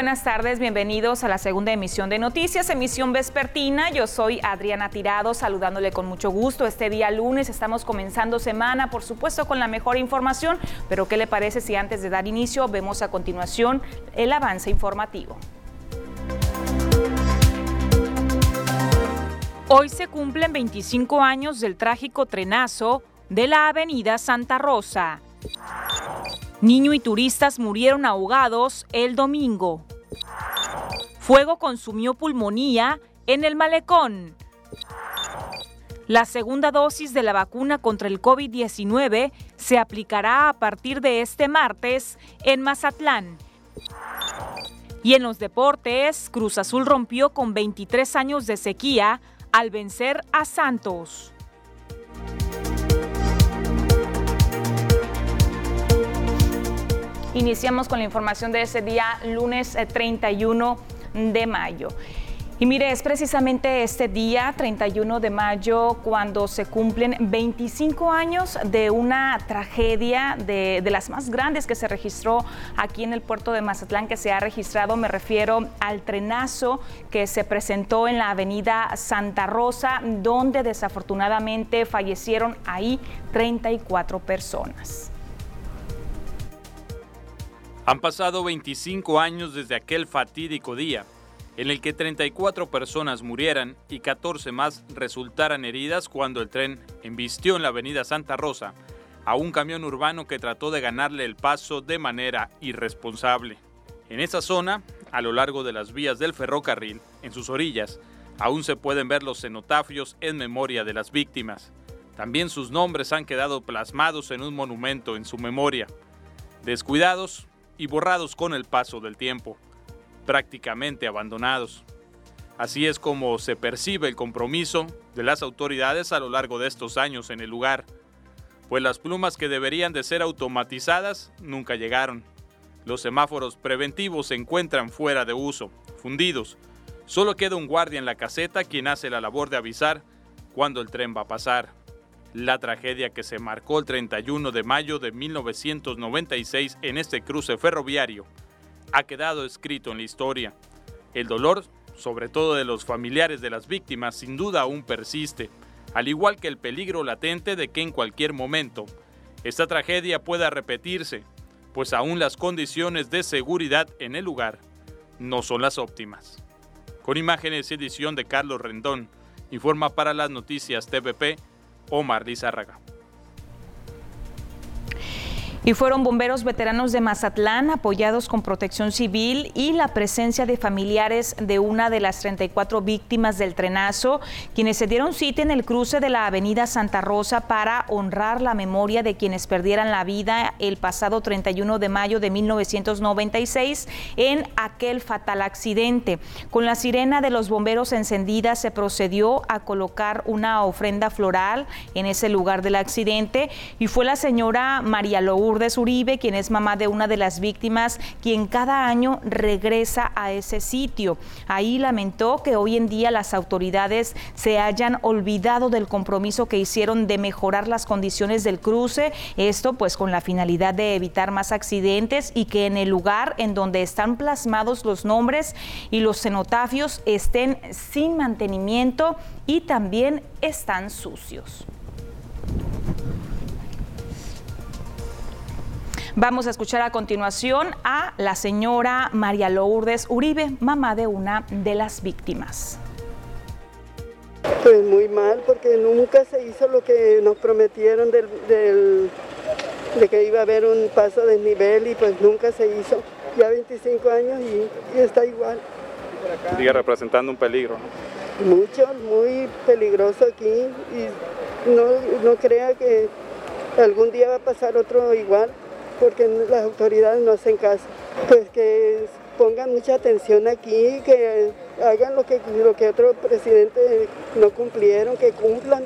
buenas tardes. Bienvenidos a la segunda emisión de Noticias, emisión vespertina. Yo soy Adriana Tirado, saludándole con mucho gusto. Este día lunes estamos comenzando semana, por supuesto, con la mejor información. Pero, ¿qué le parece si antes de dar inicio vemos a continuación el avance informativo? Hoy se cumplen 25 años del trágico trenazo de la avenida Santa Rosa. Niño y turistas murieron ahogados el domingo. Fuego consumió pulmonía en el malecón. La segunda dosis de la vacuna contra el COVID-19 se aplicará a partir de este martes en Mazatlán. Y en los deportes, Cruz Azul rompió con 23 años de sequía al vencer a Santos. Iniciamos con la información de ese día, lunes 31 eh, de mayo. Y mire, es precisamente este día, 31 de mayo, cuando se cumplen 25 años de una tragedia de, de, las más grandes que se registró aquí en el puerto de Mazatlán, que se ha registrado, me refiero al trenazo que se presentó en la avenida Santa Rosa, donde desafortunadamente fallecieron ahí 34 personas. Han pasado 25 años desde aquel fatídico día, en el que 34 personas murieran y 14 más resultaran heridas cuando el tren embistió en la avenida Santa Rosa a un camión urbano que trató de ganarle el paso de manera irresponsable. En esa zona, a lo largo de las vías del ferrocarril, en sus orillas, aún se pueden ver los cenotafios en memoria de las víctimas. También sus nombres han quedado plasmados en un monumento en su memoria. Descuidados, y borrados con el paso del tiempo, prácticamente abandonados. Así es como se percibe el compromiso de las autoridades a lo largo de estos años en el lugar, pues las plumas que deberían de ser automatizadas nunca llegaron. Los semáforos preventivos se encuentran fuera de uso, fundidos. Solo queda un guardia en la caseta quien hace la labor de avisar cuando el tren va a pasar la tragedia que se marcó el 31 de mayo de 1996 en este cruce ferroviario ha quedado escrito en la historia. El dolor, sobre todo de los familiares de las víctimas, sin duda aún persiste, al igual que el peligro latente de que en cualquier momento esta tragedia pueda repetirse, pues aún las condiciones de seguridad en el lugar no son las óptimas. Con imágenes y edición de Carlos Rendón, informa para las noticias TVP Omar Lizárraga. Y fueron bomberos veteranos de Mazatlán apoyados con protección civil y la presencia de familiares de una de las 34 víctimas del trenazo, quienes se dieron cita en el cruce de la avenida Santa Rosa para honrar la memoria de quienes perdieran la vida el pasado 31 de mayo de 1996 en aquel fatal accidente. Con la sirena de los bomberos encendida se procedió a colocar una ofrenda floral en ese lugar del accidente y fue la señora María Lourdes Lourdes Uribe, quien es mamá de una de las víctimas, quien cada año regresa a ese sitio. Ahí lamentó que hoy en día las autoridades se hayan olvidado del compromiso que hicieron de mejorar las condiciones del cruce, esto pues con la finalidad de evitar más accidentes y que en el lugar en donde están plasmados los nombres y los cenotafios estén sin mantenimiento y también están sucios. Vamos a escuchar a continuación a la señora María Lourdes Uribe, mamá de una de las víctimas. Pues muy mal, porque nunca se hizo lo que nos prometieron del, de que iba a haber un paso de nivel y pues nunca se hizo. Ya 25 años y, está igual. Sigue representando un peligro. Mucho, muy peligroso aquí y no, no crea que algún día va a pasar otro igual porque las autoridades no hacen caso. Pues que pongan mucha atención aquí, que hagan lo que, lo que otros presidentes no cumplieron, que cumplan,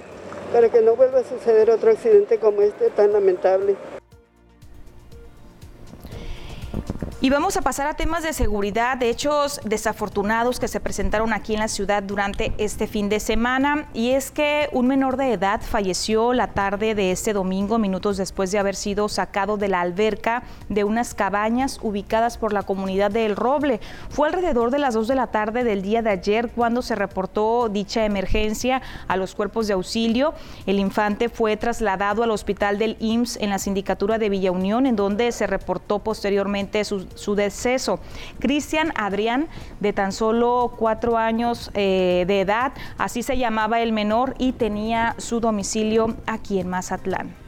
para que no vuelva a suceder otro accidente como este tan lamentable. Y vamos a pasar a temas de seguridad, de hechos desafortunados que se presentaron aquí en la ciudad durante este fin de semana. Y es que un menor de edad falleció la tarde de este domingo, minutos después de haber sido sacado de la alberca de unas cabañas ubicadas por la comunidad de El Roble. Fue alrededor de las 2 de la tarde del día de ayer cuando se reportó dicha emergencia a los cuerpos de auxilio. El infante fue trasladado al hospital del IMSS en la sindicatura de Villa Unión, en donde se reportó posteriormente su su deceso. Cristian Adrián, de tan solo cuatro años eh, de edad, así se llamaba el menor y tenía su domicilio aquí en Mazatlán.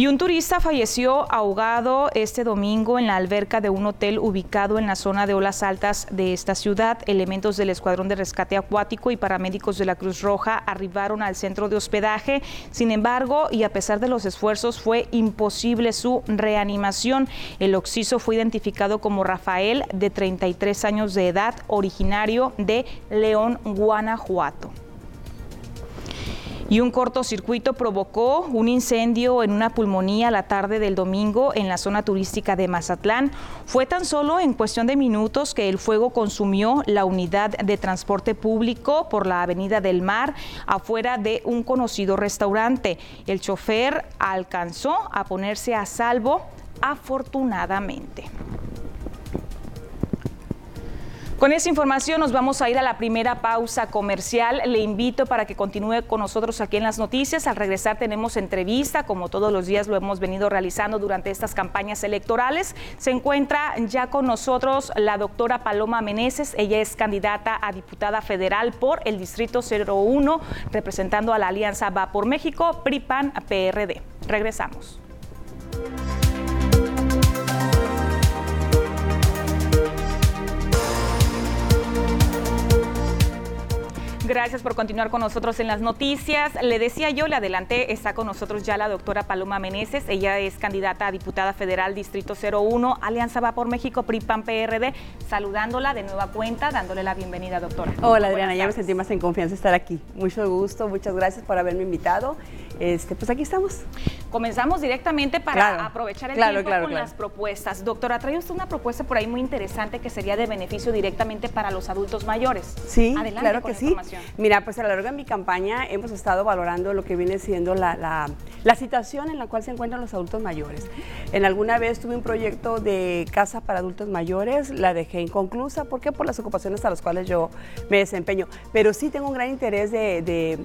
Y un turista falleció ahogado este domingo en la alberca de un hotel ubicado en la zona de olas altas de esta ciudad. Elementos del Escuadrón de Rescate Acuático y paramédicos de la Cruz Roja arribaron al centro de hospedaje. Sin embargo, y a pesar de los esfuerzos, fue imposible su reanimación. El occiso fue identificado como Rafael, de 33 años de edad, originario de León, Guanajuato y un cortocircuito provocó un incendio en una pulmonía la tarde del domingo en la zona turística de Mazatlán. Fue tan solo en cuestión de minutos que el fuego consumió la unidad de transporte público por la Avenida del Mar afuera de un conocido restaurante. El chofer alcanzó a ponerse a salvo afortunadamente. Con esa información nos vamos a ir a la primera pausa comercial. Le invito para que continúe con nosotros aquí en las noticias. Al regresar tenemos entrevista, como todos los días lo hemos venido realizando durante estas campañas electorales. Se encuentra ya con nosotros la doctora Paloma Meneses. Ella es candidata a diputada federal por el Distrito 01, representando a la Alianza Va por México, PRIPAN, PRD. Regresamos. Gracias por continuar con nosotros en las noticias. Le decía yo, le adelanté, está con nosotros ya la doctora Paloma Meneses. Ella es candidata a diputada federal Distrito 01, Alianza Va por México, PRIPAN PRD. Saludándola de nueva cuenta, dándole la bienvenida, doctora. Hola, Adriana, ya me sentí más en confianza estar aquí. Mucho gusto, muchas gracias por haberme invitado. Este, pues aquí estamos. Comenzamos directamente para aprovechar el tiempo con las propuestas. Doctora, trae usted una propuesta por ahí muy interesante que sería de beneficio directamente para los adultos mayores. Sí, claro que sí. Mira, pues a lo largo de mi campaña hemos estado valorando lo que viene siendo la, situación en la cual se encuentran los adultos mayores. En alguna vez tuve un proyecto de casa para adultos mayores, la dejé inconclusa, ¿por qué? Por las ocupaciones a las cuales yo me desempeño. Pero sí tengo un gran interés de de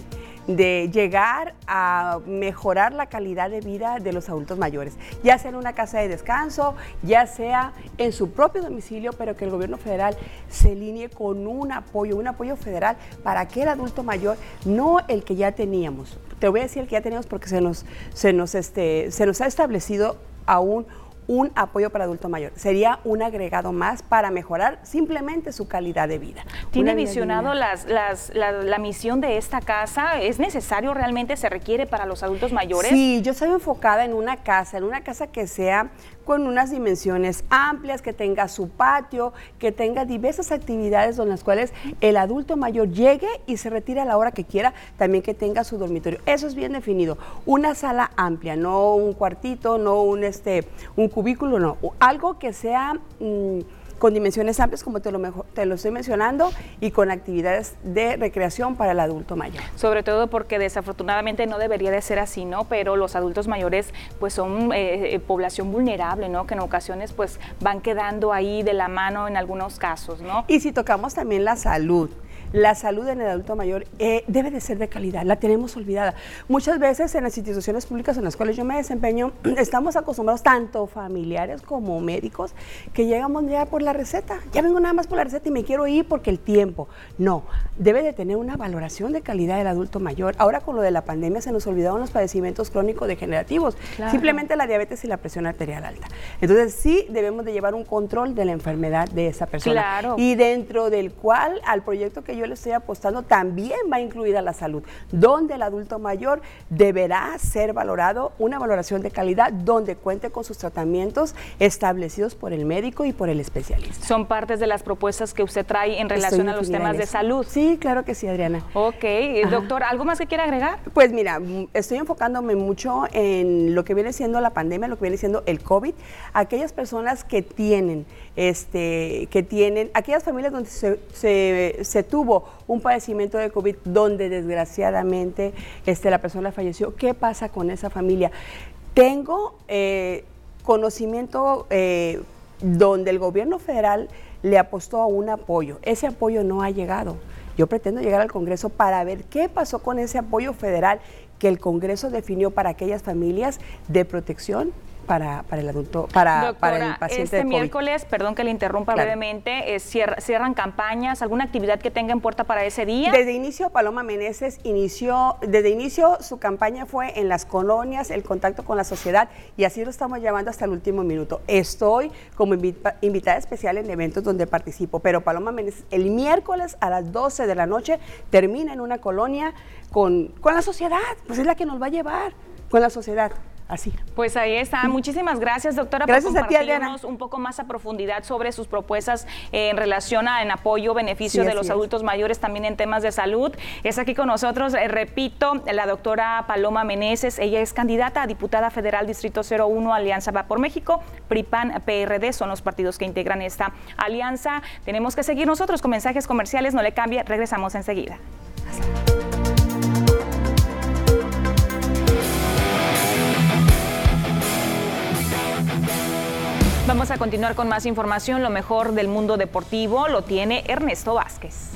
llegar a mejorar la calidad de vida de los adultos mayores, ya sea en una casa de descanso, ya sea en su propio domicilio, pero que el gobierno federal se alinee con un apoyo, un apoyo federal para aquel adulto mayor, no el que ya teníamos. Te voy a decir el que ya teníamos porque se nos, se nos, este, se nos ha establecido aún un apoyo para adulto mayor. Sería un agregado más para mejorar simplemente su calidad de vida. ¿Tiene visionado las, la, misión de esta casa? ¿Es necesario realmente, se requiere para los adultos mayores? Sí, yo estoy enfocada en una casa, en una casa que sea con unas dimensiones amplias, que tenga su patio, que tenga diversas actividades con las cuales el adulto mayor llegue y se retire a la hora que quiera, también que tenga su dormitorio. Eso es bien definido. Una sala amplia, no un cuartito, no un, este, un cubículo, no. Algo que sea... Mm, con dimensiones amplias, como te lo, te lo estoy mencionando, y con actividades de recreación para el adulto mayor. Sobre todo porque desafortunadamente no debería de ser así, ¿no? Pero los adultos mayores pues son eh, eh, población vulnerable, ¿no? Que en ocasiones pues van quedando ahí de la mano en algunos casos, ¿no? Y si tocamos también la salud, la salud en el adulto mayor eh, debe de ser de calidad, la tenemos olvidada. Muchas veces en las instituciones públicas en las cuales yo me desempeño, estamos acostumbrados, tanto familiares como médicos, que llegamos ya por la receta. Ya vengo nada más por la receta y me quiero ir porque el tiempo. No, debe de tener una valoración de calidad del adulto mayor. Ahora con lo de la pandemia se nos olvidaron los padecimientos crónicos degenerativos, simplemente la diabetes y la presión arterial alta. Entonces sí debemos de llevar un control de la enfermedad de esa persona. Y dentro del cual al proyecto que yo yo le estoy apostando también va incluida la salud, donde el adulto mayor deberá ser valorado, una valoración de calidad, donde cuente con sus tratamientos establecidos por el médico y por el especialista. Son partes de las propuestas que usted trae en relación a los temas de salud. Sí, claro que sí, Adriana. Ok, doctor, ¿algo más que quiera agregar? Pues mira, estoy enfocándome mucho en lo que viene siendo la pandemia, lo que viene siendo el COVID, aquellas personas que tienen, este, que tienen, aquellas familias donde se, tuvo un padecimiento de COVID, donde desgraciadamente este, la persona falleció, ¿qué pasa con esa familia? Tengo eh, conocimiento eh, donde el gobierno federal le apostó a un apoyo. Ese apoyo no ha llegado. Yo pretendo llegar al Congreso para ver qué pasó con ese apoyo federal que el Congreso definió para aquellas familias de protección para, para el adulto, para, para el paciente este miércoles, perdón que le interrumpa brevemente, eh, cierran campañas, alguna actividad que tenga en puerta para ese día. Desde inicio, Paloma Meneses inició, desde inicio su campaña fue en las colonias, el contacto con la sociedad, y así lo estamos llevando hasta el último minuto. Estoy como invitada especial en eventos donde participo, pero Paloma Meneses el miércoles a las 12 de la noche termina en una colonia con, con la sociedad, pues es la que nos va a llevar con la sociedad así. Pues ahí está. Muchísimas gracias, doctora, gracias por compartirnos un poco más a profundidad sobre sus propuestas en relación a en apoyo, beneficio de los adultos mayores, también en temas de salud. Es aquí con nosotros, eh, repito, la doctora Paloma Meneses. Ella es candidata a diputada federal Distrito 01, Alianza Va por México. PRIPAN, PRD son los partidos que integran esta alianza. Tenemos que seguir nosotros con mensajes comerciales. No le cambie, regresamos enseguida. Vamos a continuar con más información. Lo mejor del mundo deportivo lo tiene Ernesto Vázquez.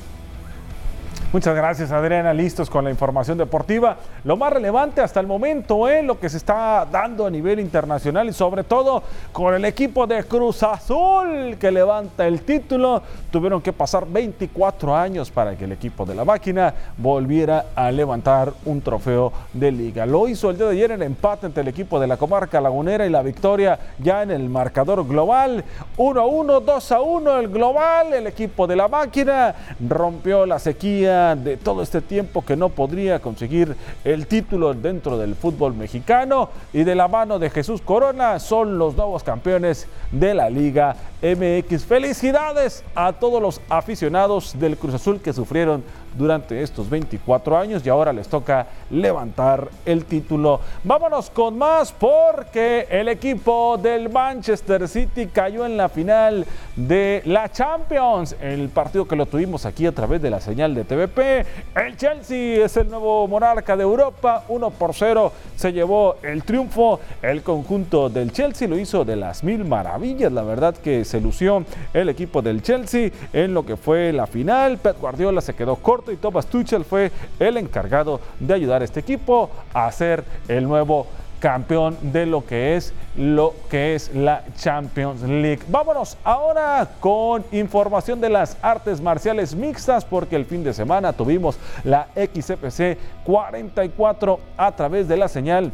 Muchas gracias Adriana, listos con la información deportiva. Lo más relevante hasta el momento es ¿eh? lo que se está dando a nivel internacional y sobre todo con el equipo de Cruz Azul que levanta el título. Tuvieron que pasar 24 años para que el equipo de la máquina volviera a levantar un trofeo de liga. Lo hizo el día de ayer el empate entre el equipo de la comarca lagunera y la victoria ya en el marcador global. 1 a 1, 2 a 1 el global. El equipo de la máquina rompió la sequía de todo este tiempo que no podría conseguir el título dentro del fútbol mexicano y de la mano de Jesús Corona son los nuevos campeones de la Liga MX. Felicidades a todos los aficionados del Cruz Azul que sufrieron durante estos 24 años y ahora les toca levantar el título. Vámonos con más porque el equipo del Manchester City cayó en la final de la Champions, el partido que lo tuvimos aquí a través de la señal de TVP. El Chelsea es el nuevo monarca de Europa, 1 por 0 se llevó el triunfo. El conjunto del Chelsea lo hizo de las mil maravillas, la verdad que se lució el equipo del Chelsea en lo que fue la final. Pep Guardiola se quedó corto y Thomas Tuchel fue el encargado de ayudar a este equipo a ser el nuevo campeón de lo que es lo que es la Champions League. Vámonos ahora con información de las artes marciales mixtas porque el fin de semana tuvimos la XFC 44 a través de la señal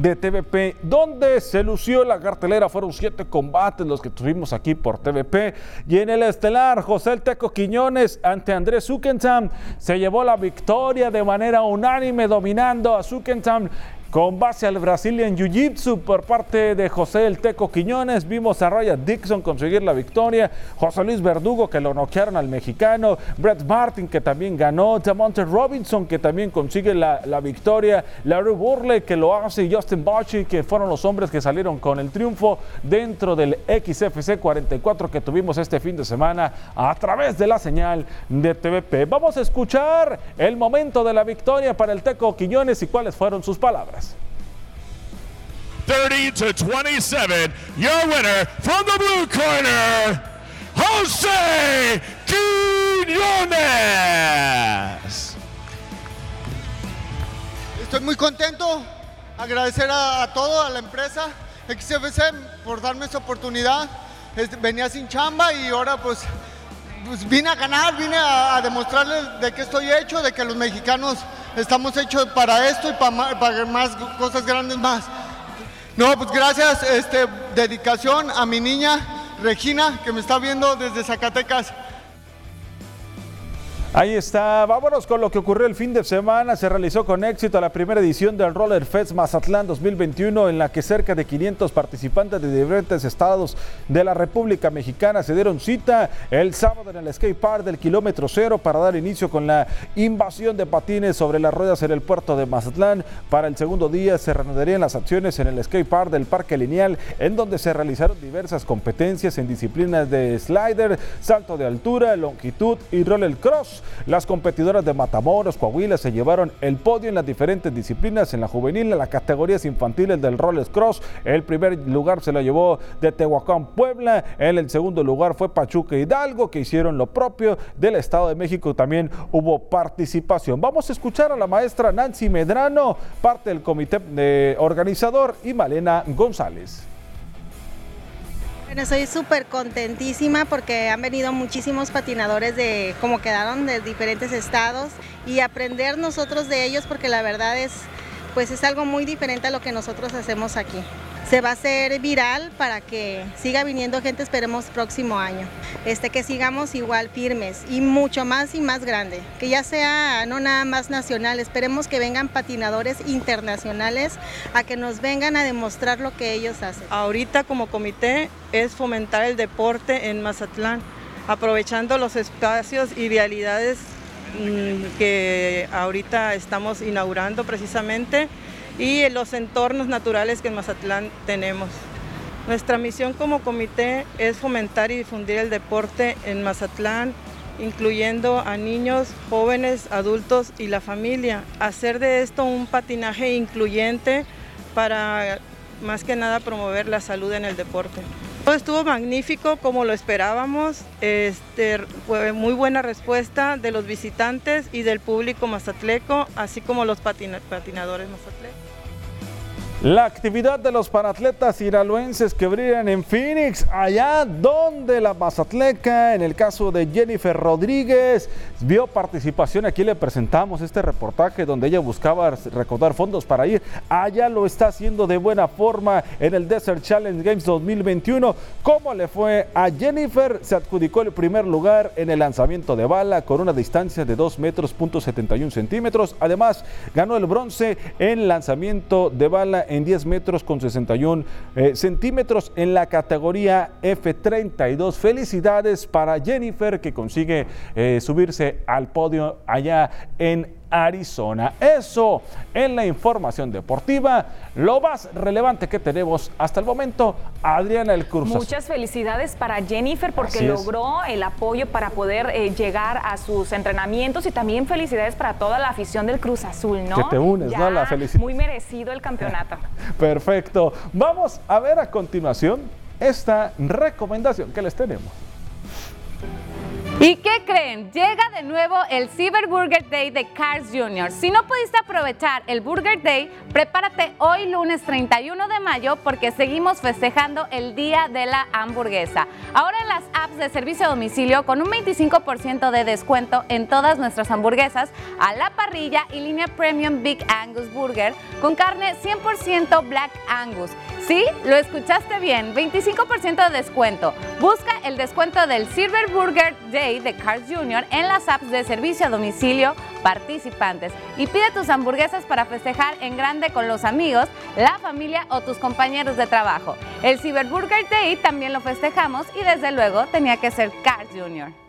de TVP, donde se lució la cartelera. Fueron siete combates los que tuvimos aquí por TVP. Y en el estelar, José el Teco Quiñones ante Andrés Zuckensam se llevó la victoria de manera unánime, dominando a Zuckensam con base al Brazilian Jiu-Jitsu por parte de José El Teco Quiñones, vimos a Raya Dixon conseguir la victoria, José Luis Verdugo que lo noquearon al mexicano, Brett Martin que también ganó, Demonte Robinson que también consigue la, victoria, Larry Burley que lo hace y Justin Bochy que fueron los hombres que salieron con el triunfo dentro del XFC 44 que tuvimos este fin de semana a través de la señal de TVP. Vamos a escuchar el momento de la victoria para el Teco Quiñones y cuáles fueron sus palabras. 30 to 27. Your winner from the blue corner, Jose Quiñones. Estoy muy contento. Agradecer a, a todo, a la empresa XFC por darme esta oportunidad. venía sin chamba y ahora pues, pues vine a ganar, vine a, demostrarles de qué estoy hecho, de que los mexicanos estamos hechos para esto y para, para más cosas grandes más. No, pues gracias, este, dedicación a mi niña Regina, que me está viendo desde Zacatecas. Ahí está, vámonos con lo que ocurrió el fin de semana. Se realizó con éxito la primera edición del Roller Fest Mazatlán 2021 en la que cerca de 500 participantes de diferentes estados de la República Mexicana se dieron cita el sábado en el skate park del kilómetro cero para dar inicio con la invasión de patines sobre las ruedas en el puerto de Mazatlán. Para el segundo día se reanudarían las acciones en el skate park del Parque Lineal en donde se realizaron diversas competencias en disciplinas de slider, salto de altura, longitud y roller cross. Las competidoras de Matamoros, Coahuila se llevaron el podio en las diferentes disciplinas. En la juvenil, en las categorías infantiles del Roller Cross, el primer lugar se lo llevó de Tehuacán, Puebla. En el segundo lugar fue Pachuca Hidalgo, que hicieron lo propio del Estado de México. También hubo participación. Vamos a escuchar a la maestra Nancy Medrano, parte del comité de organizador, y Malena González. Bueno, soy súper contentísima porque han venido muchísimos patinadores de como quedaron de diferentes estados y aprender nosotros de ellos porque la verdad es pues es algo muy diferente a lo que nosotros hacemos aquí se va a hacer viral para que siga viniendo gente, esperemos próximo año. Este, que sigamos igual firmes y mucho más y más grande, que ya sea no nada más nacional, esperemos que vengan patinadores internacionales a que nos vengan a demostrar lo que ellos hacen. Ahorita como comité es fomentar el deporte en Mazatlán, aprovechando los espacios y vialidades mm, que ahorita estamos inaugurando precisamente y los entornos naturales que en Mazatlán tenemos. Nuestra misión como comité es fomentar y difundir el deporte en Mazatlán, incluyendo a niños, jóvenes, adultos y la familia. Hacer de esto un patinaje incluyente para más que nada promover la salud en el deporte. Todo estuvo magnífico como lo esperábamos, este, fue muy buena respuesta de los visitantes y del público mazatleco, así como los patinadores mazatlecos. La actividad de los paratletas iraluenses que brillan en Phoenix, allá donde la Mazatleca, en el caso de Jennifer Rodríguez, vio participación. Aquí le presentamos este reportaje donde ella buscaba recaudar fondos para ir. Allá lo está haciendo de buena forma en el Desert Challenge Games 2021. ¿Cómo le fue a Jennifer? Se adjudicó el primer lugar en el lanzamiento de bala con una distancia de 2 metros, punto 71 centímetros. Además, ganó el bronce en lanzamiento de bala en 10 metros con 61 eh, centímetros en la categoría F32. Felicidades para Jennifer que consigue eh, subirse al podio allá en Arizona. Eso en la información deportiva, lo más relevante que tenemos hasta el momento, Adriana El Cruz. Muchas felicidades para Jennifer porque logró el apoyo para poder eh, llegar a sus entrenamientos y también felicidades para toda la afición del Cruz Azul, ¿no? Que te unes, ¿no? La felicidad. Muy merecido el campeonato. Perfecto. Vamos a ver a continuación esta recomendación que les tenemos. ¿Y qué creen? Llega de nuevo el Cyber Burger Day de Cars Jr. Si no pudiste aprovechar el Burger Day, prepárate hoy lunes 31 de mayo porque seguimos festejando el Día de la Hamburguesa. Ahora en las apps de servicio a domicilio con un 25% de descuento en todas nuestras hamburguesas a la parrilla y línea Premium Big Angus Burger con carne 100% Black Angus. Sí, lo escuchaste bien, 25% de descuento. Busca el descuento del Silver Burger Day de Cars Jr. en las apps de servicio a domicilio participantes y pide tus hamburguesas para festejar en grande con los amigos, la familia o tus compañeros de trabajo. El Cyber Burger Day también lo festejamos y desde luego tenía que ser Cars Jr.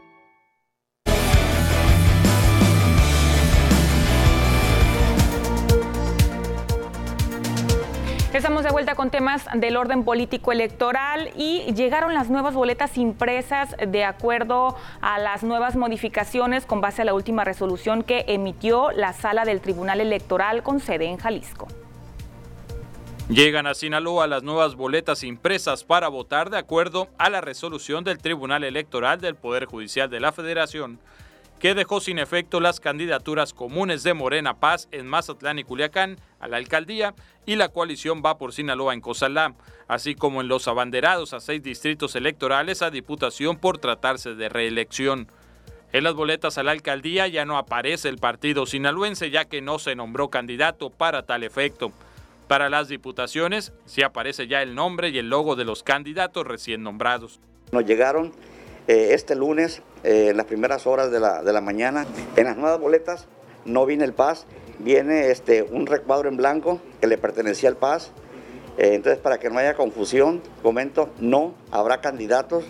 Estamos de vuelta con temas del orden político electoral y llegaron las nuevas boletas impresas de acuerdo a las nuevas modificaciones con base a la última resolución que emitió la sala del Tribunal Electoral con sede en Jalisco. Llegan a Sinaloa las nuevas boletas impresas para votar de acuerdo a la resolución del Tribunal Electoral del Poder Judicial de la Federación que dejó sin efecto las candidaturas comunes de Morena Paz en Mazatlán y Culiacán a la alcaldía y la coalición va por Sinaloa en Cozalá, así como en los abanderados a seis distritos electorales a diputación por tratarse de reelección. En las boletas a la alcaldía ya no aparece el partido sinaloense ya que no se nombró candidato para tal efecto. Para las diputaciones sí aparece ya el nombre y el logo de los candidatos recién nombrados. Nos llegaron eh, este lunes, eh, en las primeras horas de la, de la, mañana. En las nuevas boletas no viene el PAS, viene este, un recuadro en blanco que le pertenecía al PAS. Eh, entonces, para que no haya confusión, comento, no habrá candidatos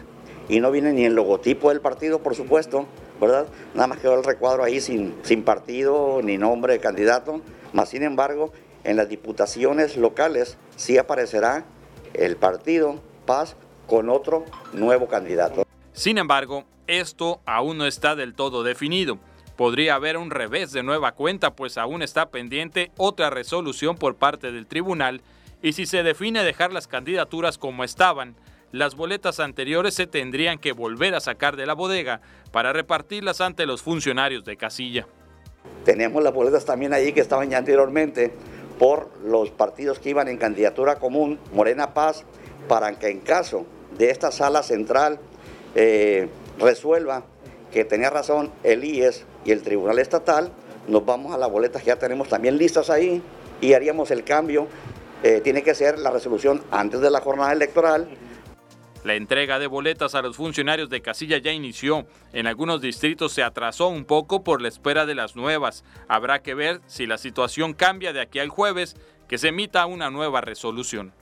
y no viene ni el logotipo del partido, por supuesto, ¿verdad? Nada más quedó el recuadro ahí sin, sin partido ni nombre de candidato, más sin embargo, en las diputaciones locales sí aparecerá el partido Paz con otro nuevo candidato. Sin embargo, esto aún no está del todo definido. Podría haber un revés de nueva cuenta, pues aún está pendiente otra resolución por parte del tribunal, y si se define dejar las candidaturas como estaban, las boletas anteriores se tendrían que volver a sacar de la bodega para repartirlas ante los funcionarios de casilla. Tenemos las boletas también ahí que estaban ya anteriormente por los partidos que iban en candidatura común, Morena Paz, para que en caso de esta sala central eh, resuelva que tenía razón el IES y el Tribunal Estatal, nos vamos a las boletas que ya tenemos también listas ahí y haríamos el cambio. Eh, tiene que ser la resolución antes de la jornada electoral la entrega de boletas a los funcionarios de casilla ya inició. En algunos distritos se atrasó un poco por la espera de las nuevas. Habrá que ver si la situación cambia de aquí al jueves, que se emita una nueva resolución.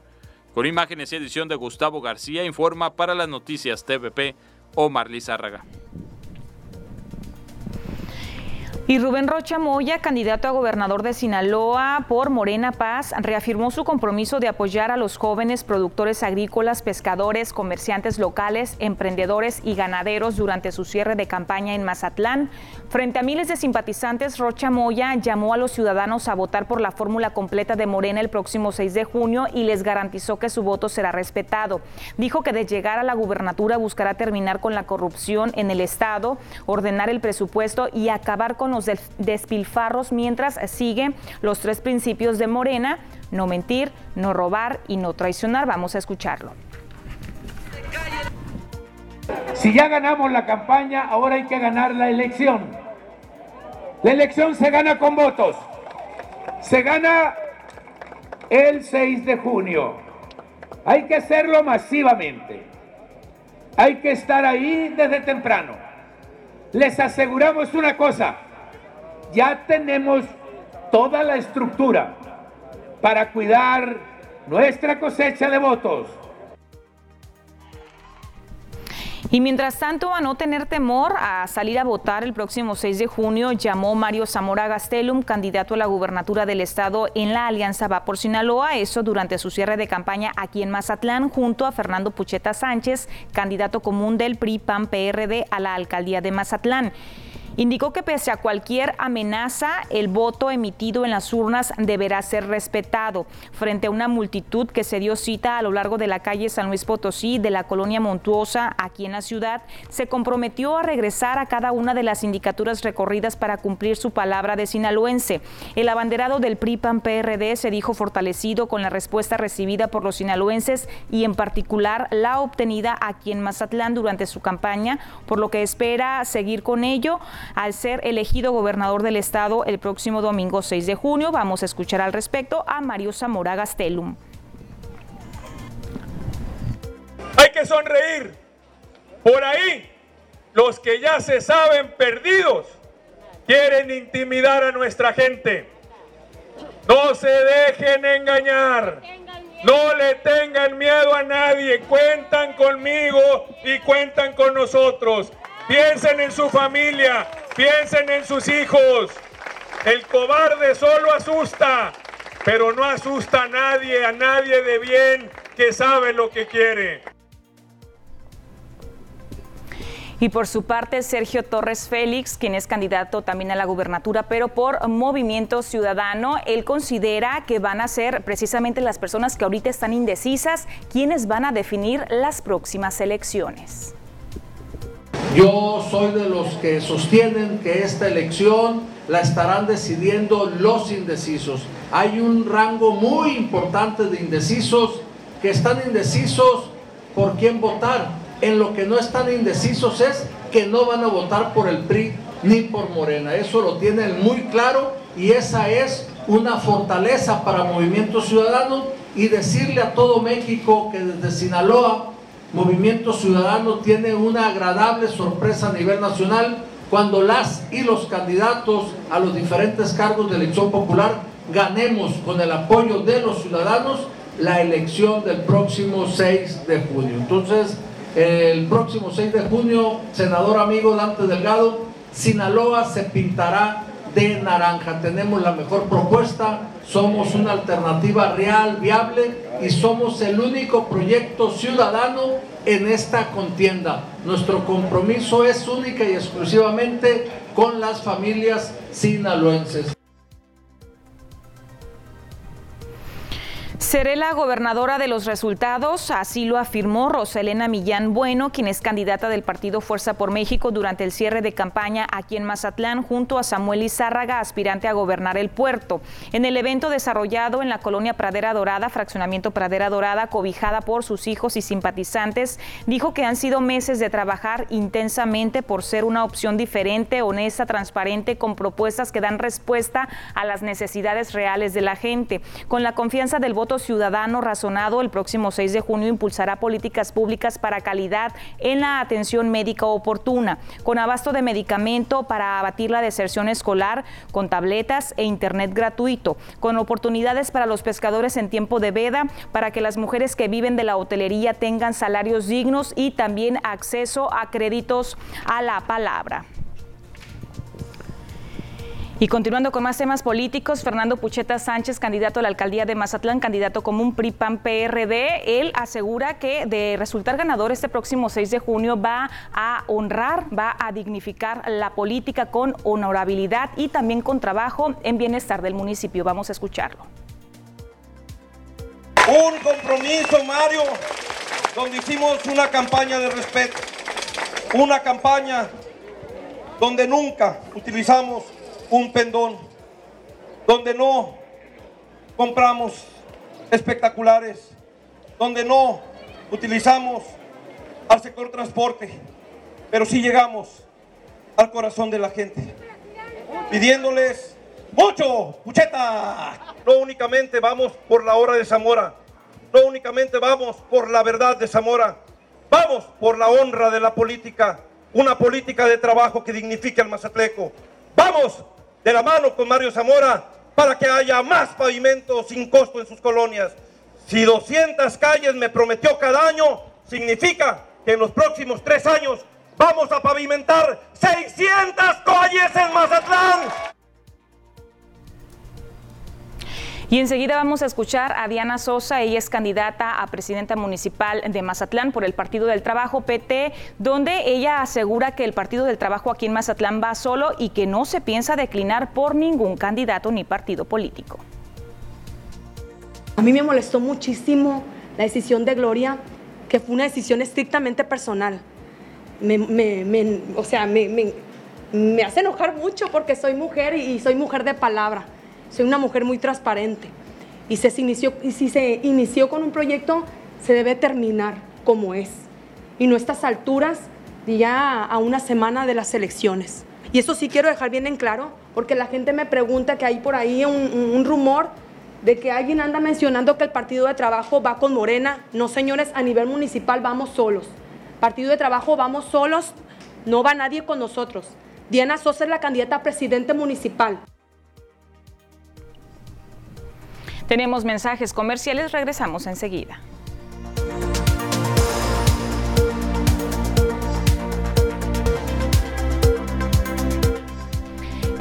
Con imágenes y edición de Gustavo García, informa para las noticias TVP Omar Lizárraga. Y Rubén Rocha Moya, candidato a gobernador de Sinaloa por Morena Paz, reafirmó su compromiso de apoyar a los jóvenes productores agrícolas, pescadores, comerciantes locales, emprendedores y ganaderos durante su cierre de campaña en Mazatlán. Frente a miles de simpatizantes, Rocha Moya llamó a los ciudadanos a votar por la fórmula completa de Morena el próximo 6 de junio y les garantizó que su voto será respetado. Dijo que de llegar a la gubernatura buscará terminar con la corrupción en el Estado, ordenar el presupuesto y acabar con los despilfarros mientras sigue los tres principios de Morena, no mentir, no robar y no traicionar. Vamos a escucharlo. Si ya ganamos la campaña, ahora hay que ganar la elección. La elección se gana con votos. Se gana el 6 de junio. Hay que hacerlo masivamente. Hay que estar ahí desde temprano. Les aseguramos una cosa, ya tenemos toda la estructura para cuidar nuestra cosecha de votos. Y mientras tanto, a no tener temor a salir a votar el próximo 6 de junio, llamó Mario Zamora Gastelum, candidato a la gubernatura del estado en la Alianza Va por Sinaloa, eso durante su cierre de campaña aquí en Mazatlán, junto a Fernando Pucheta Sánchez, candidato común del PRI-PAN-PRD a la alcaldía de Mazatlán. Indicó que pese a cualquier amenaza, el voto emitido en las urnas deberá ser respetado. Frente a una multitud que se dio cita a lo largo de la calle San Luis Potosí de la colonia Montuosa, aquí en la ciudad, se comprometió a regresar a cada una de las sindicaturas recorridas para cumplir su palabra de sinaloense. El abanderado del PRI-PAN-PRD se dijo fortalecido con la respuesta recibida por los sinaloenses y en particular la obtenida aquí en Mazatlán durante su campaña, por lo que espera seguir con ello al ser elegido gobernador del estado el próximo domingo 6 de junio. Vamos a escuchar al respecto a Mario Zamora Gastelum. Hay que sonreír. Por ahí, los que ya se saben perdidos quieren intimidar a nuestra gente. No se dejen engañar. No le tengan miedo a nadie. Cuentan conmigo y cuentan con nosotros. Piensen en su familia, piensen en sus hijos. El cobarde solo asusta, pero no asusta a nadie, a nadie de bien que sabe lo que quiere. Y por su parte, Sergio Torres Félix, quien es candidato también a la gubernatura, pero por Movimiento Ciudadano, él considera que van a ser precisamente las personas que ahorita están indecisas quienes van a definir las próximas elecciones. Yo soy de los que sostienen que esta elección la estarán decidiendo los indecisos. Hay un rango muy importante de indecisos que están indecisos por quién votar. En lo que no están indecisos es que no van a votar por el PRI ni por Morena. Eso lo tienen muy claro y esa es una fortaleza para Movimiento Ciudadano y decirle a todo México que desde Sinaloa Movimiento Ciudadano tiene una agradable sorpresa a nivel nacional cuando las y los candidatos a los diferentes cargos de elección popular ganemos con el apoyo de los ciudadanos la elección del próximo 6 de junio. Entonces, el próximo 6 de junio, senador amigo Dante Delgado, Sinaloa se pintará de naranja. Tenemos la mejor propuesta, somos una alternativa real, viable y somos el único proyecto ciudadano en esta contienda. Nuestro compromiso es única y exclusivamente con las familias sinaloenses. Seré la gobernadora de los resultados, así lo afirmó Roselena Millán Bueno, quien es candidata del partido Fuerza por México durante el cierre de campaña aquí en Mazatlán, junto a Samuel Izárraga, aspirante a gobernar el puerto. En el evento desarrollado en la colonia Pradera Dorada, fraccionamiento Pradera Dorada, cobijada por sus hijos y simpatizantes, dijo que han sido meses de trabajar intensamente por ser una opción diferente, honesta, transparente, con propuestas que dan respuesta a las necesidades reales de la gente. Con la confianza del voto ciudadano razonado, el próximo 6 de junio impulsará políticas públicas para calidad en la atención médica oportuna, con abasto de medicamento para abatir la deserción escolar, con tabletas e internet gratuito, con oportunidades para los pescadores en tiempo de veda, para que las mujeres que viven de la hotelería tengan salarios dignos y también acceso a créditos a la palabra. Y continuando con más temas políticos, Fernando Pucheta Sánchez, candidato a la alcaldía de Mazatlán, candidato común PRI-PAN-PRD, él asegura que de resultar ganador este próximo 6 de junio va a honrar, va a dignificar la política con honorabilidad y también con trabajo en bienestar del municipio. Vamos a escucharlo. Un compromiso, Mario, donde hicimos una campaña de respeto, una campaña donde nunca utilizamos un pendón, donde no compramos espectaculares, donde no utilizamos al sector transporte, pero sí llegamos al corazón de la gente, pidiéndoles mucho, pucheta. No únicamente vamos por la hora de Zamora, no únicamente vamos por la verdad de Zamora, vamos por la honra de la política, una política de trabajo que dignifique al mazatleco. Vamos de la mano con Mario Zamora para que haya más pavimento sin costo en sus colonias. Si 200 calles me prometió cada año, significa que en los próximos tres años vamos a pavimentar 600 calles en Mazatlán. Y enseguida vamos a escuchar a Diana Sosa, ella es candidata a presidenta municipal de Mazatlán por el Partido del Trabajo PT, donde ella asegura que el Partido del Trabajo aquí en Mazatlán va solo y que no se piensa declinar por ningún candidato ni partido político. A mí me molestó muchísimo la decisión de Gloria, que fue una decisión estrictamente personal. o sea, me, hace enojar mucho porque soy mujer y soy mujer de palabra soy una mujer muy transparente. Y, si se inició con un proyecto, se debe terminar como es. Y no estas alturas, ya a una semana de las elecciones. Y eso sí quiero dejar bien en claro, porque la gente me pregunta que hay por ahí un, un rumor de que alguien anda mencionando que el partido de trabajo va con Morena. No, señores, a nivel municipal vamos solos. Partido de trabajo vamos solos, no va nadie con nosotros. Diana Sosa es la candidata a presidente municipal. Tenemos mensajes comerciales, regresamos enseguida.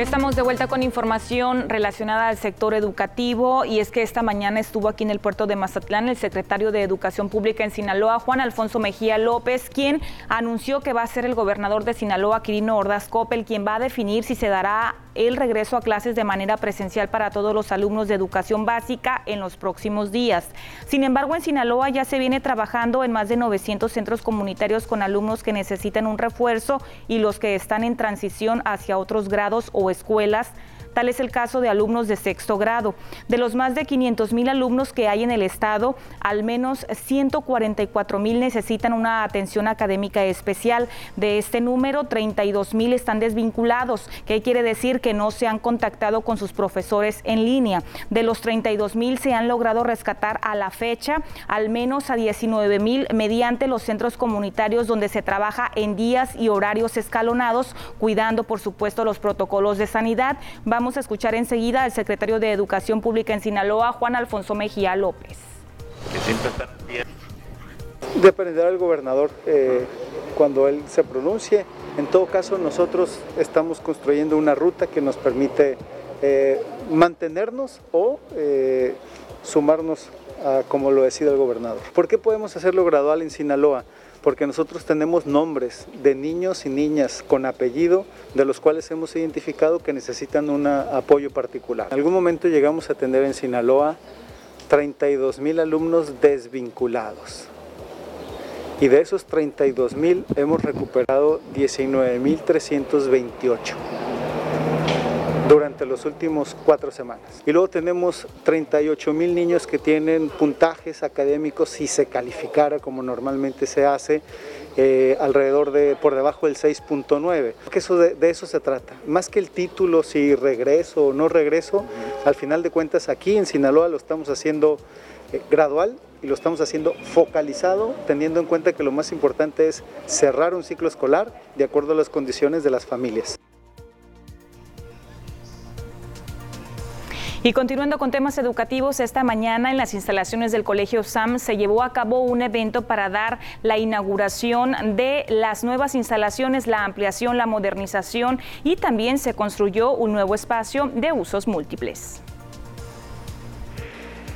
Estamos de vuelta con información relacionada al sector educativo y es que esta mañana estuvo aquí en el puerto de Mazatlán el secretario de Educación Pública en Sinaloa, Juan Alfonso Mejía López, quien anunció que va a ser el gobernador de Sinaloa, Quirino Ordaz Coppel, quien va a definir si se dará el regreso a clases de manera presencial para todos los alumnos de educación básica en los próximos días. Sin embargo, en Sinaloa ya se viene trabajando en más de 900 centros comunitarios con alumnos que necesitan un refuerzo y los que están en transición hacia otros grados o escuelas Tal es el caso de alumnos de sexto grado. De los más de 500 mil alumnos que hay en el estado, al menos 144 mil necesitan una atención académica especial. De este número, 32 mil están desvinculados, que quiere decir que no se han contactado con sus profesores en línea. De los 32 mil se han logrado rescatar a la fecha al menos a 19 mil mediante los centros comunitarios donde se trabaja en días y horarios escalonados, cuidando por supuesto los protocolos de sanidad. Vamos a escuchar enseguida al secretario de Educación Pública en Sinaloa, Juan Alfonso Mejía López. Dependerá del gobernador eh, cuando él se pronuncie. En todo caso, nosotros estamos construyendo una ruta que nos permite eh, mantenernos o eh, sumarnos a como lo decida el gobernador. ¿Por qué podemos hacerlo gradual en Sinaloa? Porque nosotros tenemos nombres de niños y niñas con apellido de los cuales hemos identificado que necesitan un apoyo particular. En algún momento llegamos a tener en Sinaloa 32 mil alumnos desvinculados. Y de esos 32 mil hemos recuperado 19 mil 328 durante los últimos cuatro semanas. Y luego tenemos 38 mil niños que tienen puntajes académicos si se calificara como normalmente se hace, eh, alrededor de por debajo del 6.9. Que eso de, eso se trata. Más que el título, si regreso o no regreso, al final de cuentas aquí en Sinaloa lo estamos haciendo eh, gradual y lo estamos haciendo focalizado, teniendo en cuenta que lo más importante es cerrar un ciclo escolar de acuerdo a las condiciones de las familias. Y continuando con temas educativos, esta mañana en las instalaciones del Colegio SAM se llevó a cabo un evento para dar la inauguración de las nuevas instalaciones, la ampliación, la modernización y también se construyó un nuevo espacio de usos múltiples.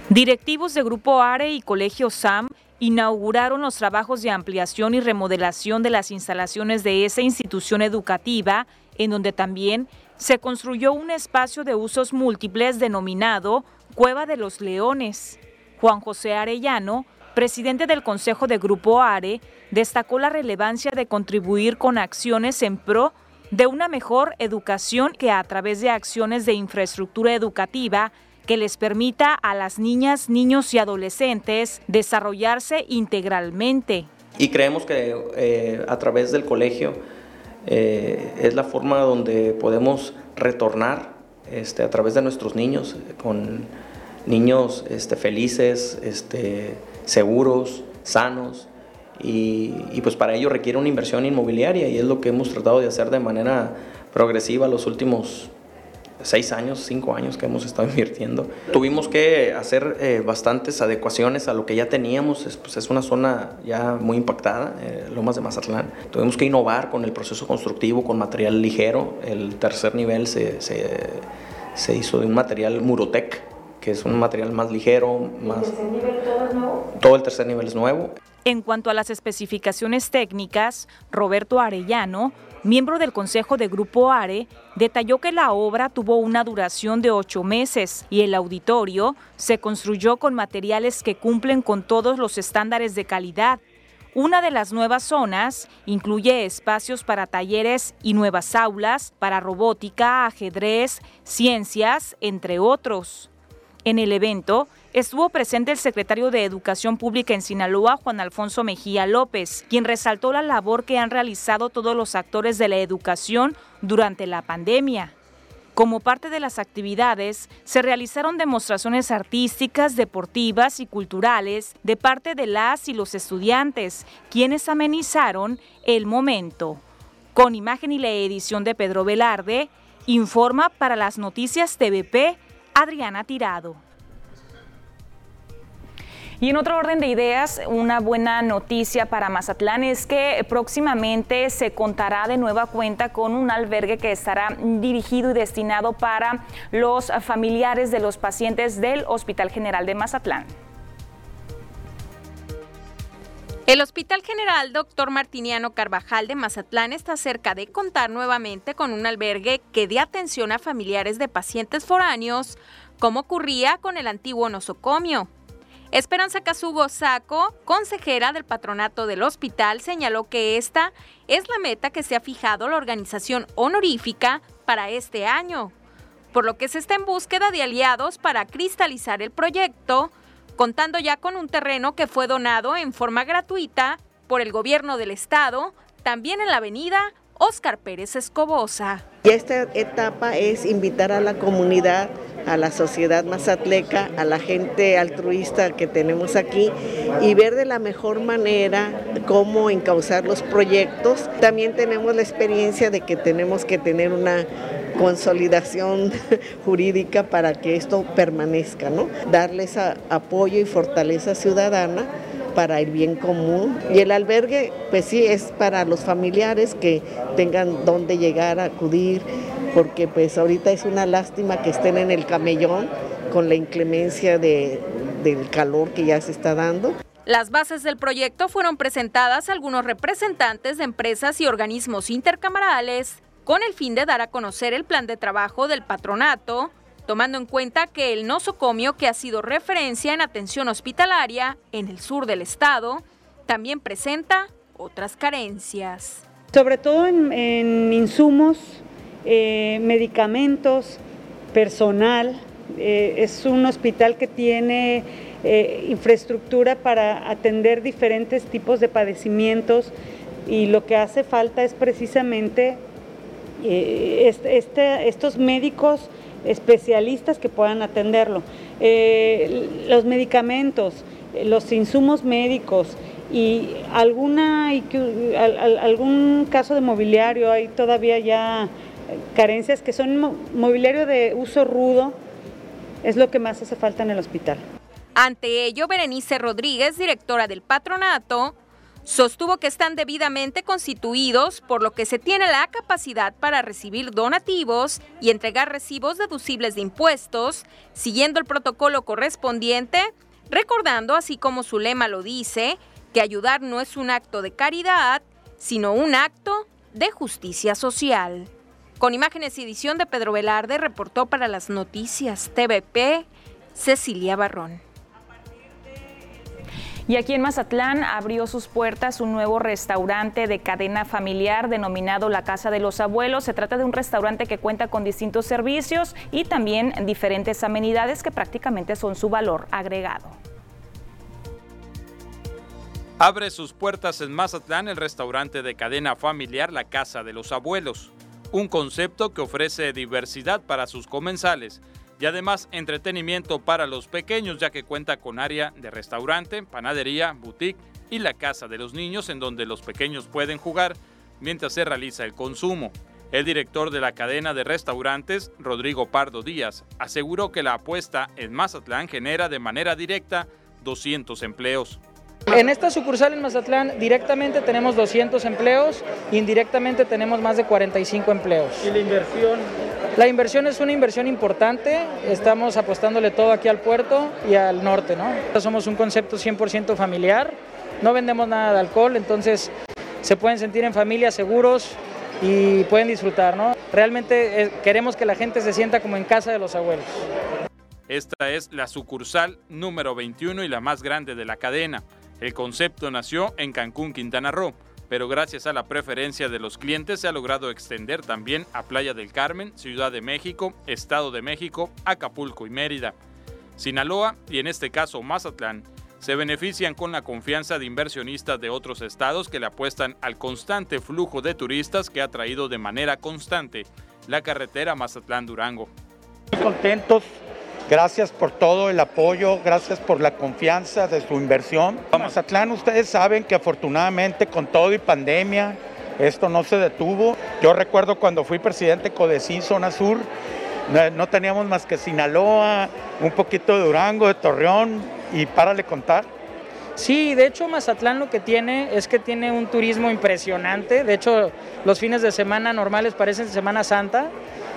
Directivos de Grupo ARE y Colegio SAM inauguraron los trabajos de ampliación y remodelación de las instalaciones de esa institución educativa, en donde también se construyó un espacio de usos múltiples denominado Cueva de los Leones. Juan José Arellano, presidente del Consejo de Grupo ARE, destacó la relevancia de contribuir con acciones en pro de una mejor educación que a través de acciones de infraestructura educativa que les permita a las niñas, niños y adolescentes desarrollarse integralmente. Y creemos que eh, a través del colegio eh, es la forma donde podemos retornar este, a través de nuestros niños, con niños este, felices, este, seguros, sanos, y, y, pues para ello requiere una inversión inmobiliaria y es lo que hemos tratado de hacer de manera progresiva los últimos seis años, cinco años que hemos estado invirtiendo. Tuvimos que hacer eh, bastantes adecuaciones a lo que ya teníamos, es, pues es una zona ya muy impactada, eh, Lomas de Mazatlán. Tuvimos que innovar con el proceso constructivo, con material ligero. El tercer nivel se, se, se hizo de un material Murotec, que es un material más ligero, más... ¿El tercer nivel todo es nuevo? Todo el tercer nivel es nuevo. En cuanto a las especificaciones técnicas, Roberto Arellano miembro del Consejo de Grupo ARE, detalló que la obra tuvo una duración de ocho meses y el auditorio se construyó con materiales que cumplen con todos los estándares de calidad. Una de las nuevas zonas incluye espacios para talleres y nuevas aulas para robótica, ajedrez, ciencias, entre otros. En el evento estuvo presente el secretario de Educación Pública en Sinaloa, Juan Alfonso Mejía López, quien resaltó la labor que han realizado todos los actores de la educación durante la pandemia. Como parte de las actividades, se realizaron demostraciones artísticas, deportivas y culturales de parte de las y los estudiantes, quienes amenizaron el momento. Con imagen y la edición de Pedro Velarde, informa para las noticias TVP Adriana Tirado. Y en otro orden de ideas, una buena noticia para Mazatlán es que próximamente se contará de nueva cuenta con un albergue que estará dirigido y destinado para los familiares de los pacientes del Hospital General de Mazatlán. El Hospital General Dr. Martiniano Carvajal de Mazatlán está cerca de contar nuevamente con un albergue que dé atención a familiares de pacientes foráneos, como ocurría con el antiguo nosocomio. Esperanza Casugo Saco, consejera del patronato del hospital, señaló que esta es la meta que se ha fijado la organización honorífica para este año por lo que se está en búsqueda de aliados para cristalizar el proyecto, contando ya con un terreno que fue donado en forma gratuita por el gobierno del estado, también en la avenida Óscar Pérez Escobosa. Y esta etapa es invitar a la comunidad a la sociedad mazatleca, a la gente altruista que tenemos aquí y ver de la mejor manera cómo encauzar los proyectos. También tenemos la experiencia de que tenemos que tener una consolidación jurídica para que esto permanezca, ¿no? Darles apoyo y fortaleza ciudadana para el bien común. Y el albergue, pues sí, es para los familiares que tengan dónde llegar a acudir, porque pues ahorita es una lástima que estén en el camellón con la inclemencia de, del calor que ya se está dando. Las bases del proyecto fueron presentadas a algunos representantes de empresas y organismos intercamarales con el fin de dar a conocer el plan de trabajo del patronato, tomando en cuenta que el nosocomio, que ha sido referencia en atención hospitalaria en el sur del estado, también presenta otras carencias. Sobre todo en insumos eh, medicamentos, personal. Eh, es un hospital que tiene eh, infraestructura para atender diferentes tipos de padecimientos y lo que hace falta es precisamente este, estos médicos especialistas que puedan atenderlo. los medicamentos, los insumos médicos, y alguna algún caso de mobiliario hay todavía ya carencias que son mobiliario de uso rudo, es lo que más hace falta en el hospital. Ante ello, Berenice Rodríguez, directora del patronato, sostuvo que están debidamente constituidos, por lo que se tiene la capacidad para recibir donativos y entregar recibos deducibles de impuestos, siguiendo el protocolo correspondiente, recordando, así como su lema lo dice, que ayudar no es un acto de caridad, sino un acto de justicia social. Con imágenes y edición de Pedro Velarde, reportó para las noticias TVP Cecilia Barrón. Y aquí en Mazatlán abrió sus puertas un nuevo restaurante de cadena familiar denominado La Casa de los Abuelos. Se trata de un restaurante que cuenta con distintos servicios y también diferentes amenidades que prácticamente son su valor agregado. Abre sus puertas en Mazatlán el restaurante de cadena familiar La Casa de los Abuelos un concepto que ofrece diversidad para sus comensales y además entretenimiento para los pequeños ya que cuenta con área de restaurante, panadería, boutique y la casa de los niños en donde los pequeños pueden jugar mientras se realiza el consumo. El director de la cadena de restaurantes, Rodrigo Pardo Díaz, aseguró que la apuesta en Mazatlán genera de manera directa 200 empleos. En esta sucursal en Mazatlán directamente tenemos 200 empleos, indirectamente tenemos más de 45 empleos. ¿Y la inversión? La inversión es una inversión importante, estamos apostándole todo aquí al puerto y al norte, ¿no? Somos un concepto 100% familiar, no vendemos nada de alcohol, entonces se pueden sentir en familia seguros y pueden disfrutar, ¿no? Realmente eh, queremos que la gente se sienta como en casa de los abuelos. Esta es la sucursal número 21 y la más grande de la cadena. El concepto nació en Cancún, Quintana Roo, pero gracias a la preferencia de los clientes se ha logrado extender también a Playa del Carmen, Ciudad de México, Estado de México, Acapulco y Mérida. Sinaloa y en este caso Mazatlán se benefician con la confianza de inversionistas de otros estados que le apuestan al constante flujo de turistas que ha traído de manera constante la carretera Mazatlán-Durango. Contentos Gracias por todo el apoyo, gracias por la confianza de su inversión. Mazatlán, ustedes saben que afortunadamente con todo y pandemia, esto no se detuvo. Yo recuerdo cuando fui presidente Codesí, Zona Sur, no teníamos más que Sinaloa, un poquito de Durango, de Torreón y párale contar. Sí, de hecho Mazatlán lo que tiene es que tiene un turismo impresionante. De hecho, los fines de semana normales parecen Semana Santa.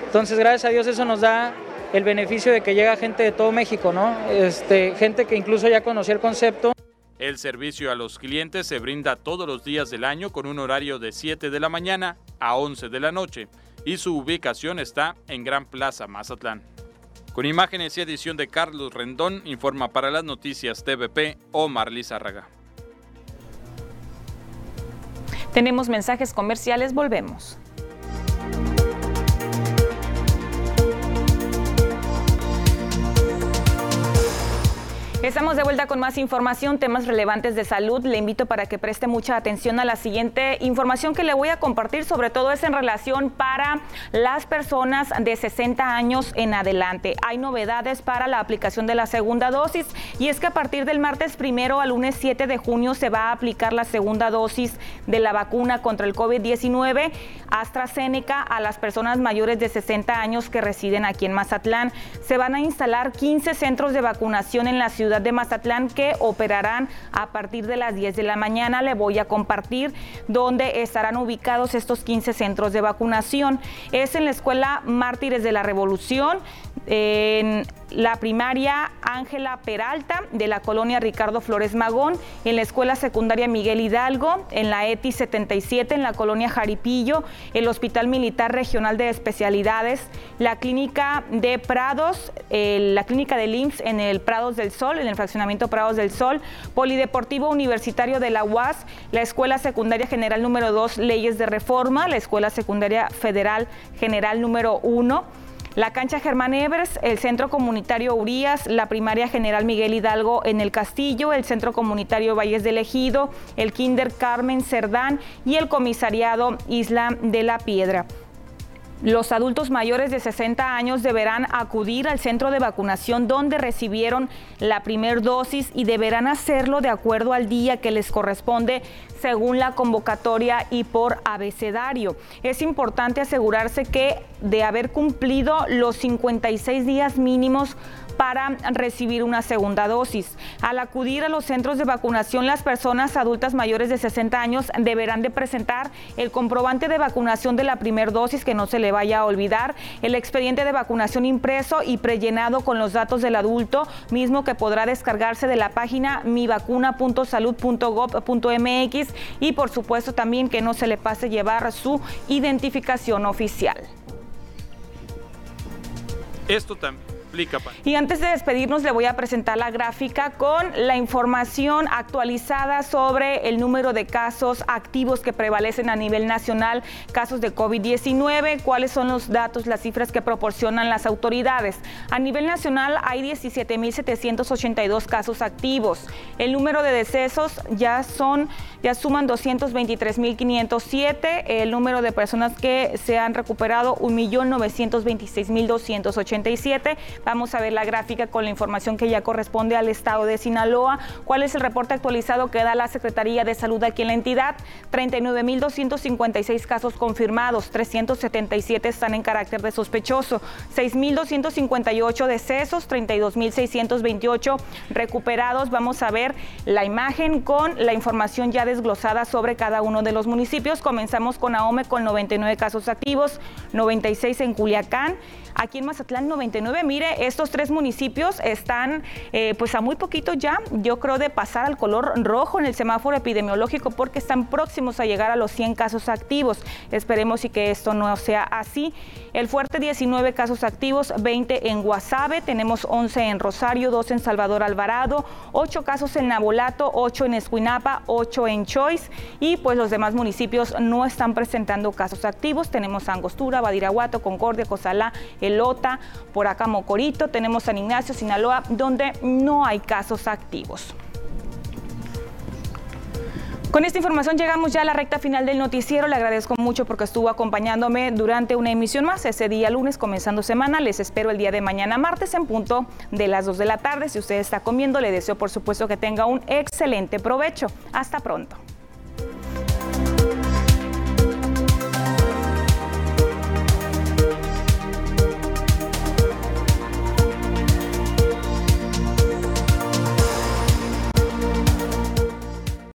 Entonces, gracias a Dios eso nos da el beneficio de que llega gente de todo México, ¿no? Este, gente que incluso ya conocía el concepto. El servicio a los clientes se brinda todos los días del año con un horario de 7 de la mañana a 11 de la noche y su ubicación está en Gran Plaza, Mazatlán. Con imágenes y edición de Carlos Rendón, informa para las noticias TVP Omar Lizárraga. Tenemos mensajes comerciales, volvemos. Estamos de vuelta con más información, temas relevantes de salud. Le invito para que preste mucha atención a la siguiente información que le voy a compartir, sobre todo es en relación para las personas de 60 años en adelante. Hay novedades para la aplicación de la segunda dosis y es que a partir del martes primero al lunes 7 de junio se va a aplicar la segunda dosis de la vacuna contra el COVID-19 AstraZeneca a las personas mayores de 60 años que residen aquí en Mazatlán. Se van a instalar 15 centros de vacunación en la ciudad de Mazatlán que operarán a partir de las 10 de la mañana. Le voy a compartir dónde estarán ubicados estos 15 centros de vacunación. Es en la Escuela Mártires de la Revolución, en la primaria Ángela Peralta de la colonia Ricardo Flores Magón, en la escuela secundaria Miguel Hidalgo, en la ETI 77 en la colonia Jaripillo, el Hospital Militar Regional de Especialidades, la clínica de Prados, la clínica de IMSS en el Prados del Sol, en el fraccionamiento Prados del Sol, Polideportivo Universitario de la UAS, la Escuela Secundaria General número 2 Leyes de Reforma, la Escuela Secundaria Federal General número 1, la cancha Germán Evers, el centro comunitario Urias, la primaria General Miguel Hidalgo en el Castillo, el centro comunitario Valles del Ejido, el Kinder Carmen Cerdán y el comisariado Isla de la Piedra. Los adultos mayores de 60 años deberán acudir al centro de vacunación donde recibieron la primer dosis y deberán hacerlo de acuerdo al día que les corresponde según la convocatoria y por abecedario. Es importante asegurarse que de haber cumplido los 56 días mínimos para recibir una segunda dosis. Al acudir a los centros de vacunación, las personas adultas mayores de 60 años deberán de presentar el comprobante de vacunación de la primera dosis, que no se le vaya a olvidar, el expediente de vacunación impreso y prellenado con los datos del adulto, mismo que podrá descargarse de la página mivacuna.salud.gov.mx y por supuesto también que no se le pase llevar su identificación oficial. Esto también y antes de despedirnos, le voy a presentar la gráfica con la información actualizada sobre el número de casos activos que prevalecen a nivel nacional, casos de COVID-19, cuáles son los datos, las cifras que proporcionan las autoridades. A nivel nacional hay 17.782 casos activos. El número de decesos ya son, ya suman 223.507. El número de personas que se han recuperado, 1.926.287 Vamos a ver la gráfica con la información que ya corresponde al estado de Sinaloa. ¿Cuál es el reporte actualizado que da la Secretaría de Salud aquí en la entidad? 39.256 casos confirmados, 377 están en carácter de sospechoso, 6.258 decesos, 32.628 recuperados. Vamos a ver la imagen con la información ya desglosada sobre cada uno de los municipios. Comenzamos con Ahome con 99 casos activos, 96 en Culiacán. Aquí en Mazatlán 99, estos tres municipios están eh, pues a muy poquito ya, yo creo, de pasar al color rojo en el semáforo epidemiológico porque están próximos a llegar a los 100 casos activos. Esperemos y que esto no sea así. El fuerte 19 casos activos, 20 en Guasave, tenemos 11 en Rosario, 2 en Salvador Alvarado, 8 casos en Nabolato, 8 en Escuinapa, 8 en Choice y pues los demás municipios no están presentando casos activos. Tenemos Angostura, Badiraguato, Concordia, Cozalá, Lota, por Tenemos San Ignacio, Sinaloa, donde no hay casos activos. Con esta información llegamos ya a la recta final del noticiero. Le agradezco mucho porque estuvo acompañándome durante una emisión más ese día lunes comenzando semana. Les espero el día de mañana martes en punto de las 2 de la tarde. Si usted está comiendo, le deseo por supuesto que tenga un excelente provecho. Hasta pronto.